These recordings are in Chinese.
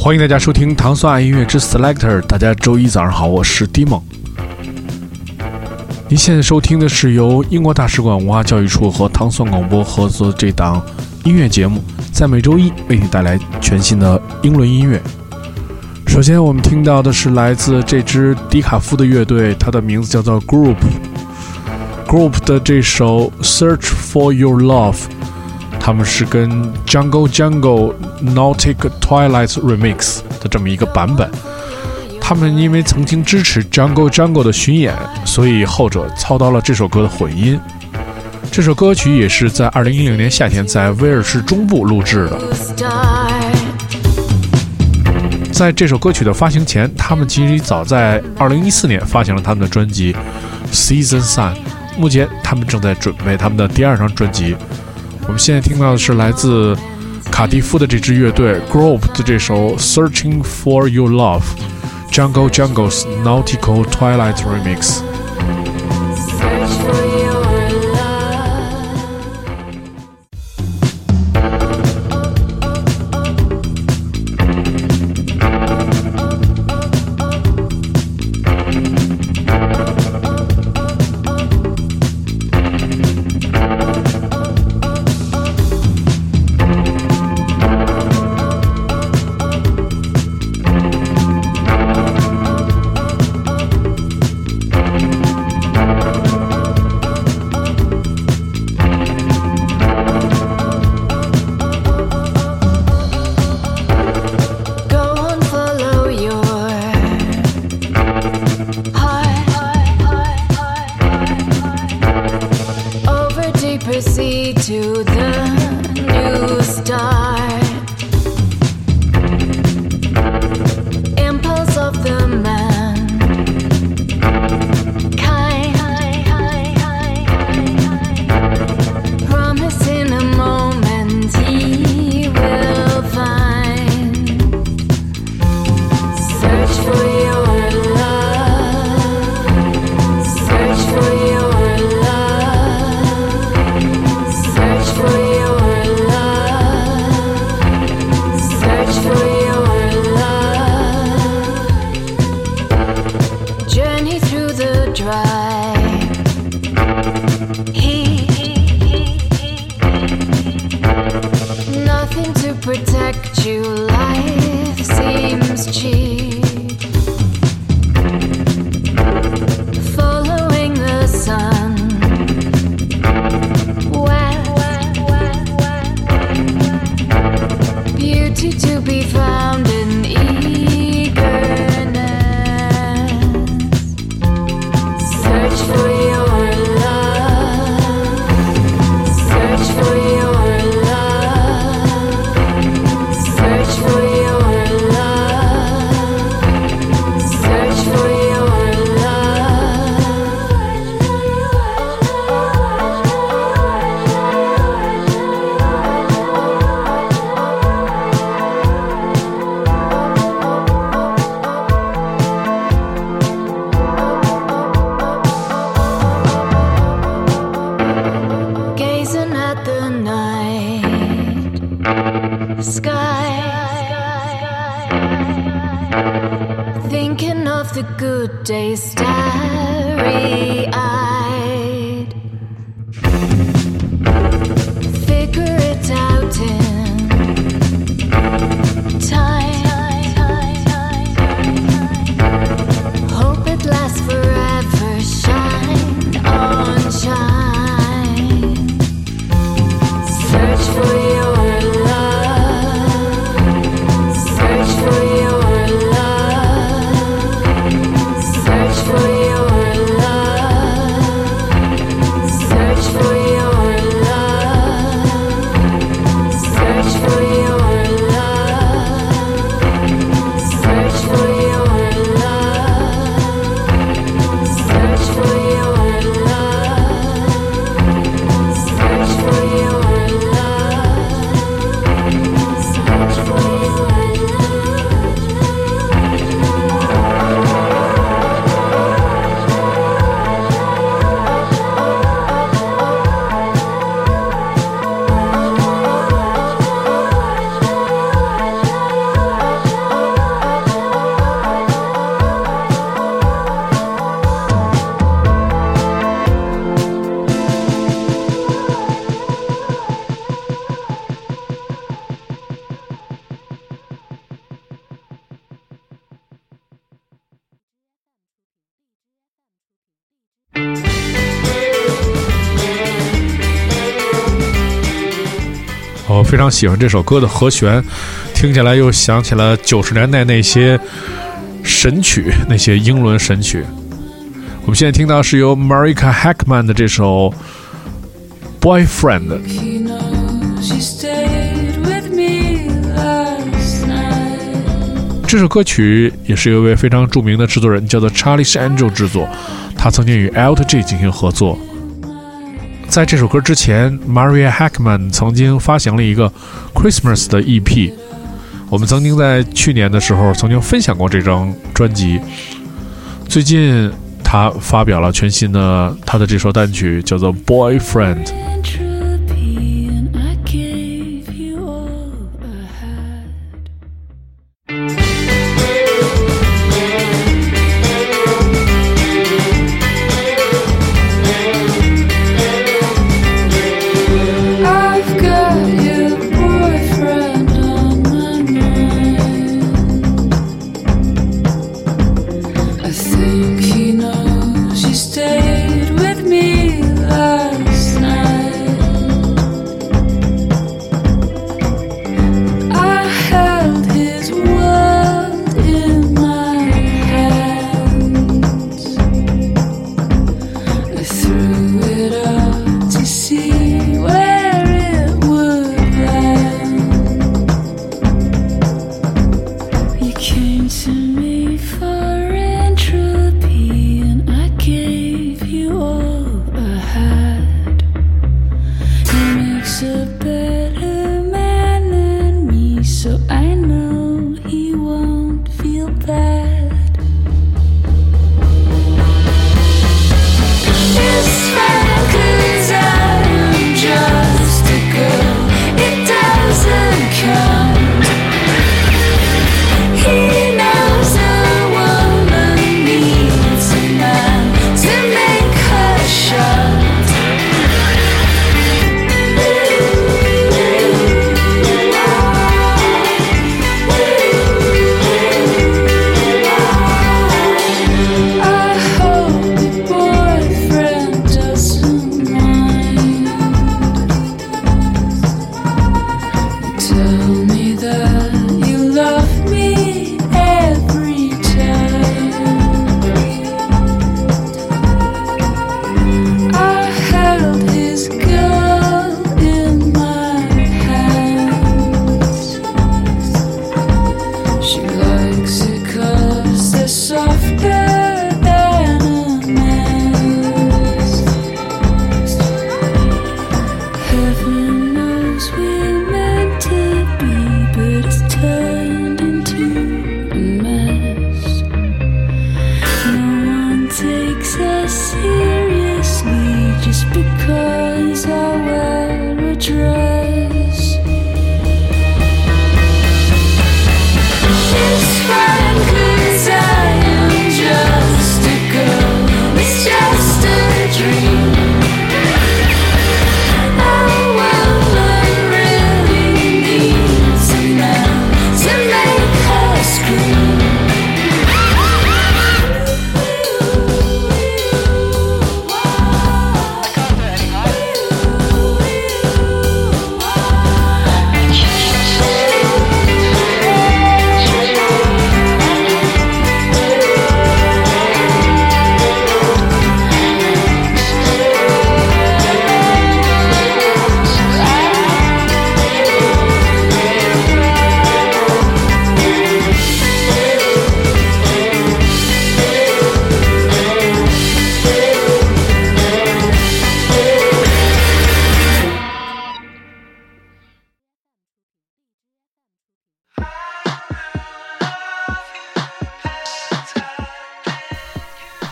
欢迎大家收听糖蒜爱音乐之 Selector。大家周一早上好，我是 d i m o 您现在收听的是由英国大使馆文化教育处和糖蒜广播合作这档音乐节目，在每周一为你带来全新的英伦音乐。首先，我们听到的是来自这支迪卡夫的乐队，它的名字叫做 Group。Group 的这首 Search for Your Love。他们是跟 Jungle Jungle Nautic Twilight Remix 的这么一个版本。他们因为曾经支持 Jungle Jungle 的巡演，所以后者操刀了这首歌的混音。这首歌曲也是在2010年夏天在威尔士中部录制的。在这首歌曲的发行前，他们其实早在2014年发行了他们的专辑 Season Sun。目前他们正在准备他们的第二张专辑。我们现在听到的是来自卡迪夫的这支乐队 Grove 的这首《Searching for Your Love》，Jungle Jungle's Nautical Twilight Remix。非常喜欢这首歌的和弦，听起来又想起了九十年代那些神曲，那些英伦神曲。我们现在听到是由 Marika Hackman 的这首《Boyfriend》。这首歌曲也是一位非常著名的制作人，叫做 Charlie Angel 制作。他曾经与 Alt J 进行合作。在这首歌之前，Maria Hackman 曾经发行了一个 Christmas 的 EP。我们曾经在去年的时候曾经分享过这张专辑。最近，他发表了全新的他的这首单曲，叫做《Boyfriend》。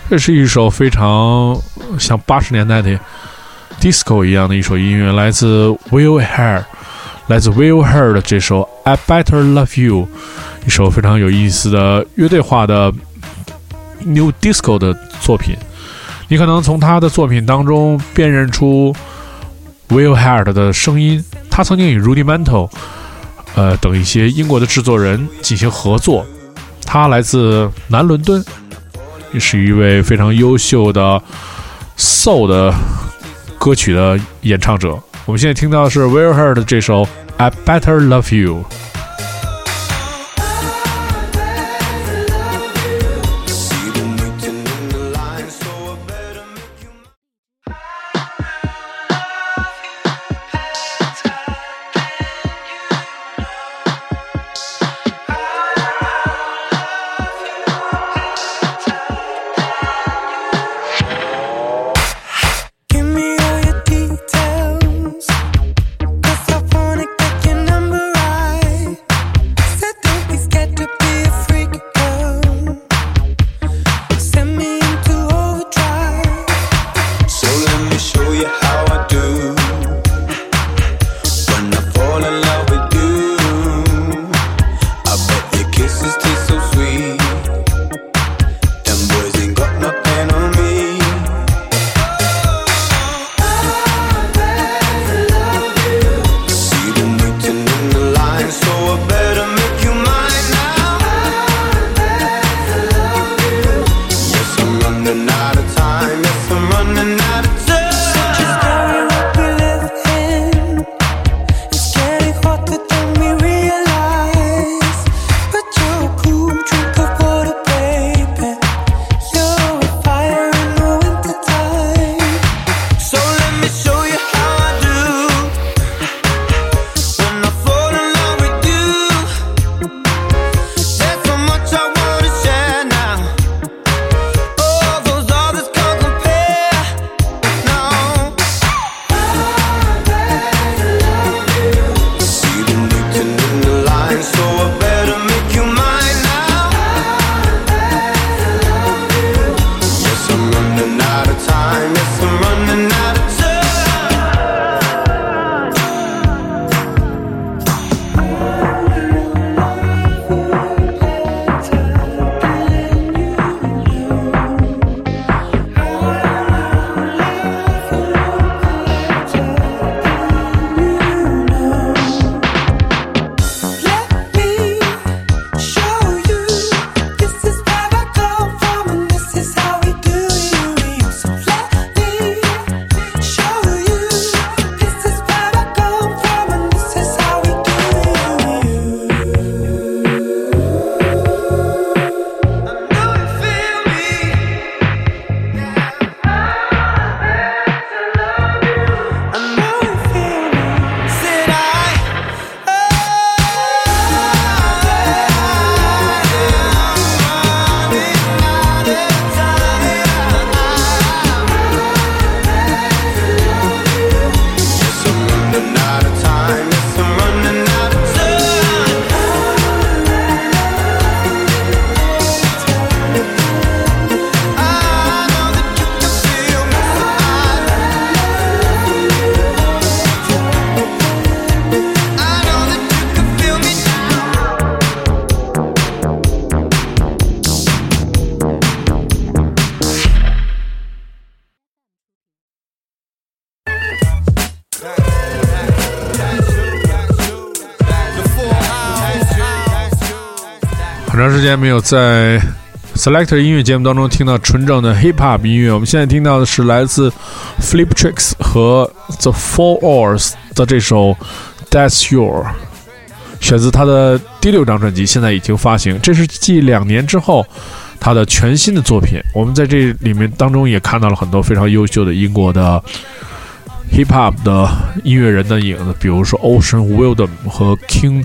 这是一首非常像八十年代的 disco 一样的一首音乐，来自 Will Hair，来自 Will Hair 的这首 I Better Love You，一首非常有意思的乐队化的 New Disco 的作品。你可能从他的作品当中辨认出 Will Hair 的声音。他曾经与 Rudimental，呃等一些英国的制作人进行合作。他来自南伦敦。是一位非常优秀的 soul 的歌曲的演唱者，我们现在听到的是 Will Heard 这首 I Better Love You。时间没有在 Selector 音乐节目当中听到纯正的 Hip Hop 音乐，我们现在听到的是来自 Flip Tricks 和 The Four Hours 的这首 That's Your，选自他的第六张专辑，现在已经发行。这是继两年之后他的全新的作品。我们在这里面当中也看到了很多非常优秀的英国的 Hip Hop 的音乐人的影子，比如说 Ocean Wildem 和 King。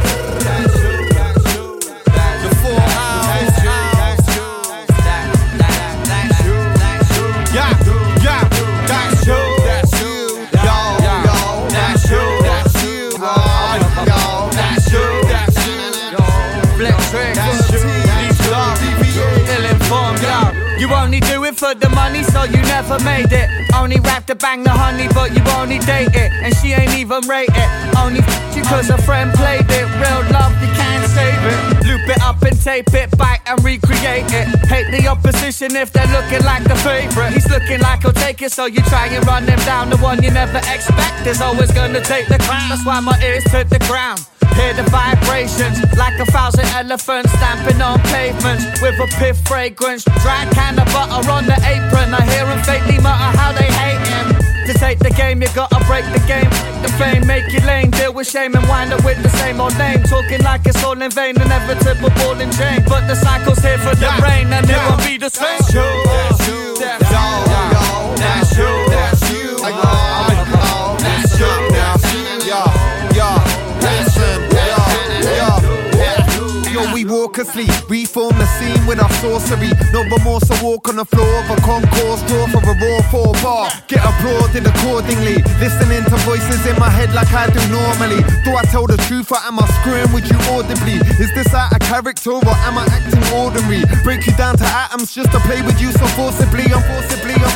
so you never made it. Only rap to bang the honey, but you only date it. And she ain't even rate it. Only f you cause a friend played it. Real love, you can't save it. Loop it up and tape it back and recreate it. Hate the opposition if they're looking like the favorite. He's looking like he'll take it, so you try and run him down. The one you never expect is always gonna take the crown. That's why my ears to the ground. Hear the vibrations like a thousand elephants stamping on pavements with a piff fragrance. Dry can of butter on the apron. I hear them faintly mutter how they hate him. To take the game, you gotta break the game. The fame, make you lame, deal with shame and wind up with the same old name. Talking like it's all in vain, inevitable ball and chain. But the cycle's here for the rain, and it won't be the same. That's Walk reform the scene with our sorcery. No remorse, I walk on the floor of a concourse, draw for a raw four bar. Get applauded accordingly. Listening to voices in my head like I do normally. Do I tell the truth or am I screwing with you audibly? Is this out of character or am I acting ordinary? Break you down to atoms just to play with you so forcibly. I'm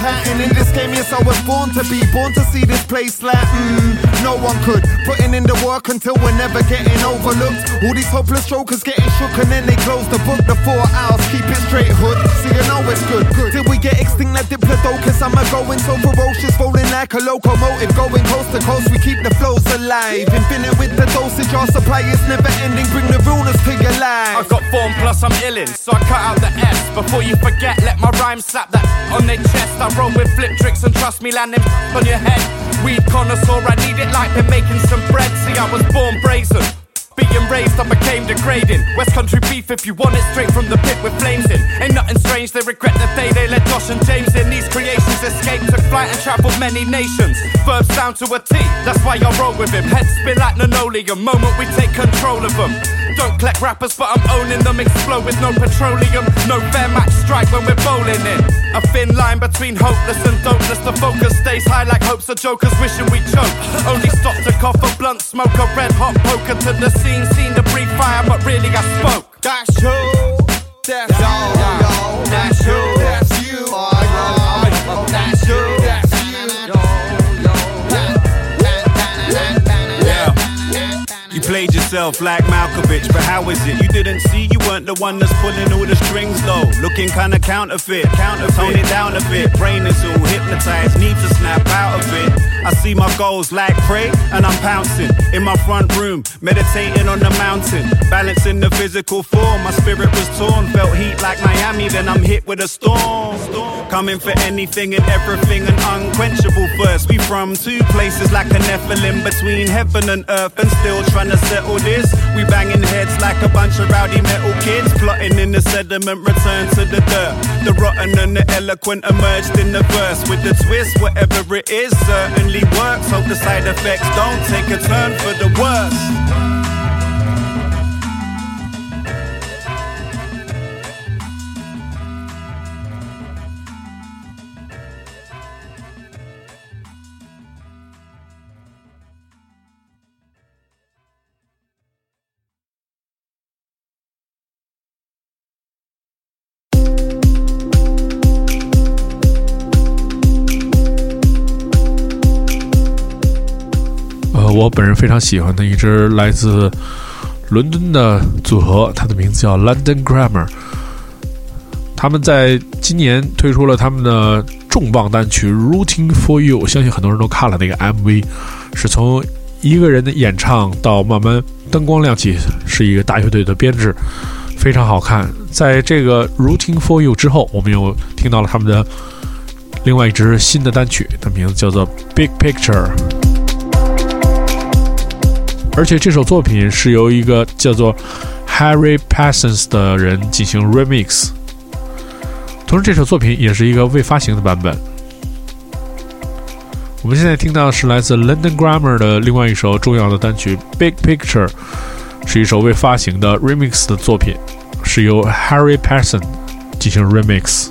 pattern in this game. Yes, I was born to be, born to see this place like, mm, no one could. Putting in the work until we're never getting overlooked. All these hopeless jokers getting shook and then they close the book. The four hours, keep it straight, hood. See, you know it's good. good. Till we get extinct like Diplodocus, I'm a going so ferocious, rolling like a locomotive, going coast to coast. We keep the flows alive, infinite with the dosage. Our supply is never ending. Bring the realness to your life. I've got form plus I'm illin', so I cut out the S. Before you forget, let my rhyme slap that on their chest. I roll with flip tricks and trust me, landing on your head. Weed connoisseur, I need it like they're making some bread. See, I was born brazen. Being raised, I became degrading. West Country beef, if you want it straight from the pit with flames in. Ain't nothing strange, they regret the day they let Josh and James in. These creations escaped, took flight and traveled many nations. Verbs down to a T, that's why I roll with him. Heads spin like linoleum, moment we take control of them. Don't collect rappers, but I'm owning them. Explode with no petroleum. No fair match strike when we're bowling in. A thin line between hopeless and dopeless. The focus stays high like hopes of jokers wishing we choke. Only stop to cough a blunt, smoke a red hot poker to the scene. Seen the breathe fire, but really I spoke. That's you. That's all, That's you. Yourself like Malkovich, but how is it? You didn't see you weren't the one that's pulling all the strings though. Looking kinda counterfeit, counterfeit. Tone it down a bit. Brain is all hypnotized, need to snap out of it. I see my goals like prey, and I'm pouncing in my front room, meditating on the mountain, balancing the physical form. My spirit was torn, felt heat like Miami, then I'm hit with a storm. Coming for anything and everything, an unquenchable thirst. We from two places like a Nephilim between heaven and earth, and still trying to settle this. We banging heads like a bunch of rowdy metal kids, plotting in the sediment, return to the dirt. The rotten and the eloquent emerged in the verse with the twist, whatever it is, certainly works. Hope the side effects don't take a turn for the worse. 我本人非常喜欢的一支来自伦敦的组合，它的名字叫 London Grammar。他们在今年推出了他们的重磅单曲《Rooting for You》，我相信很多人都看了那个 MV，是从一个人的演唱到慢慢灯光亮起，是一个大乐队的编制，非常好看。在这个《Rooting for You》之后，我们又听到了他们的另外一支新的单曲，它名字叫做《Big Picture》。而且这首作品是由一个叫做 Harry Parsons 的人进行 remix，同时这首作品也是一个未发行的版本。我们现在听到的是来自 London Grammar 的另外一首重要的单曲《Big Picture》，是一首未发行的 remix 的作品，是由 Harry Parsons 进行 remix。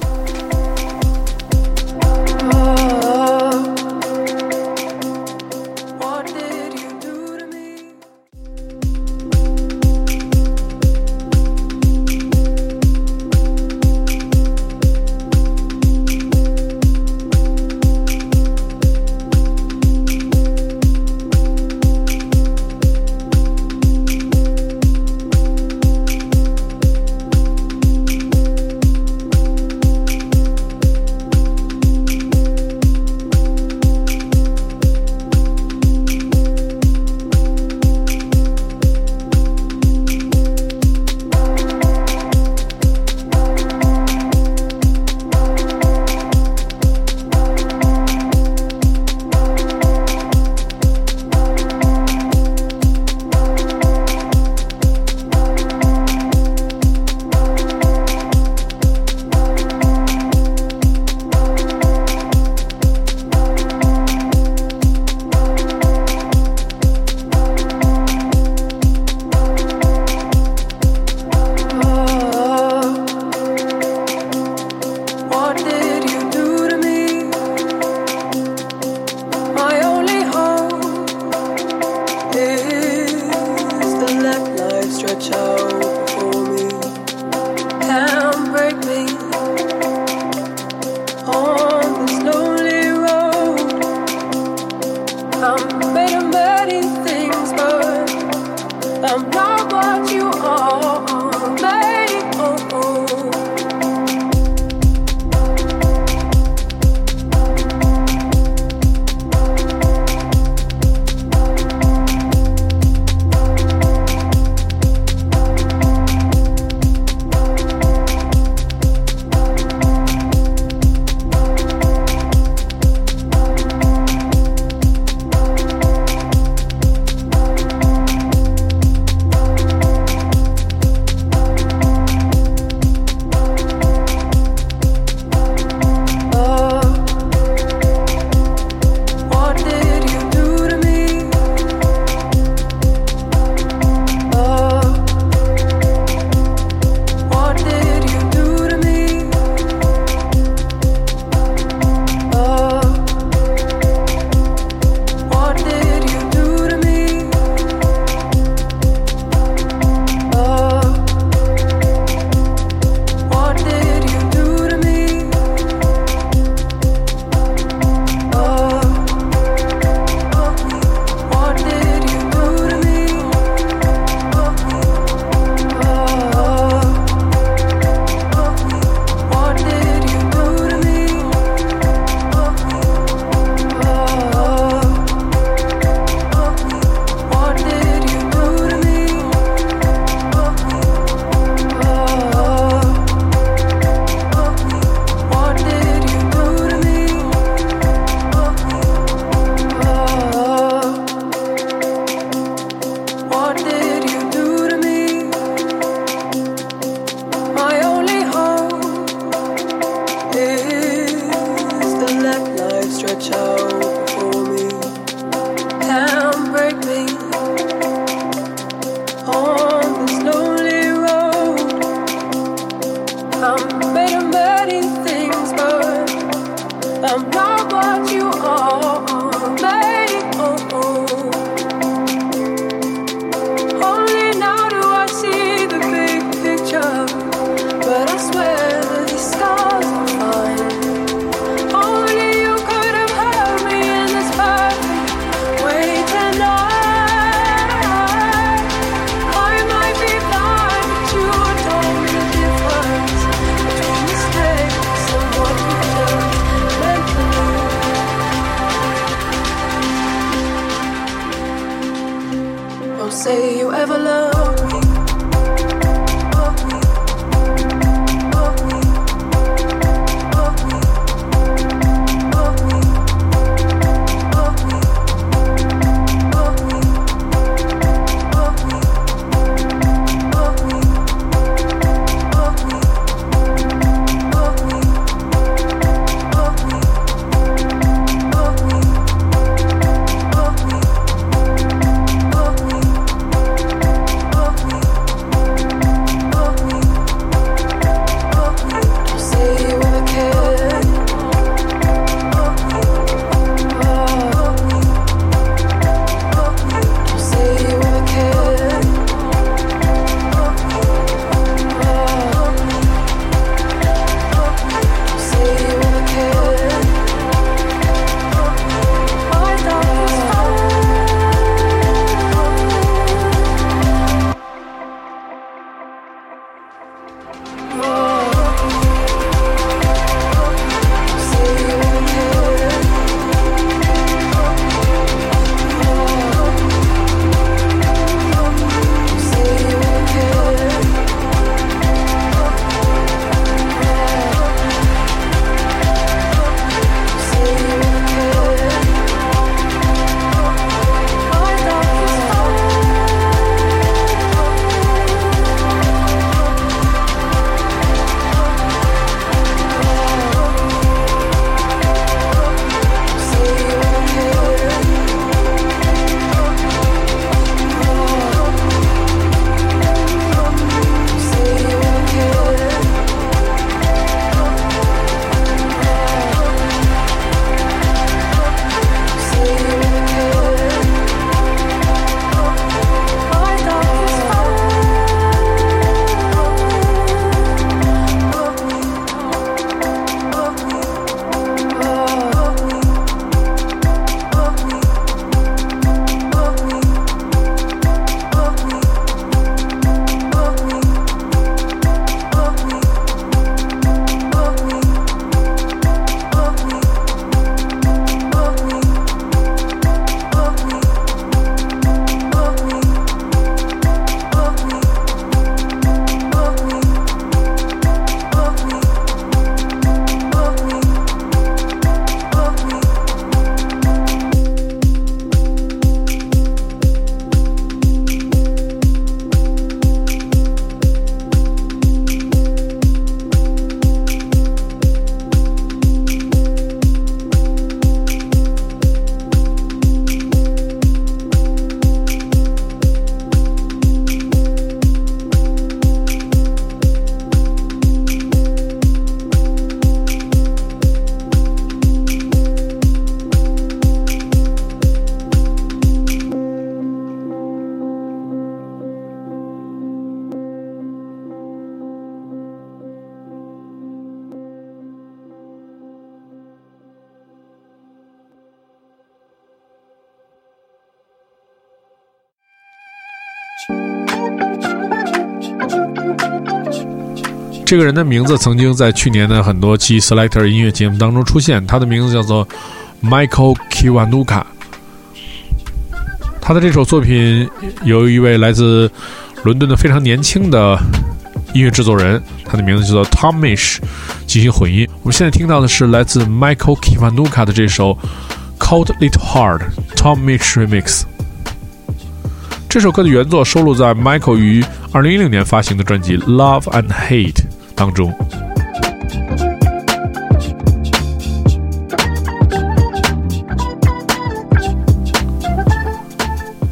这个人的名字曾经在去年的很多期 Selector 音乐节目当中出现，他的名字叫做 Michael Kiwanuka。他的这首作品由一位来自伦敦的非常年轻的音乐制作人，他的名字叫做 Tom Mish 进行混音。我们现在听到的是来自 Michael Kiwanuka 的这首 Cold Little Heart Tom Mish Remix。这首歌的原作收录在 Michael 于2010年发行的专辑《Love and Hate》当中。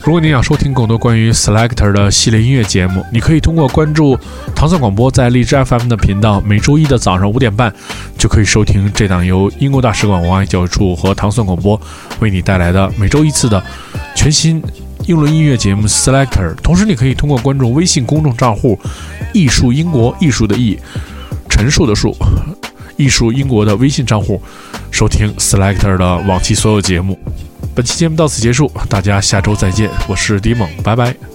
如果你想收听更多关于 Selector 的系列音乐节目，你可以通过关注糖蒜广播在荔枝 FM 的频道，每周一的早上五点半就可以收听这档由英国大使馆文化教育处和糖蒜广播为你带来的每周一次的全新英伦音乐节目 Selector。同时，你可以通过关注微信公众账户“艺术英国”艺术的艺，陈述的述，艺术英国的微信账户收听 Selector 的往期所有节目。本期节目到此结束，大家下周再见，我是迪蒙，拜拜。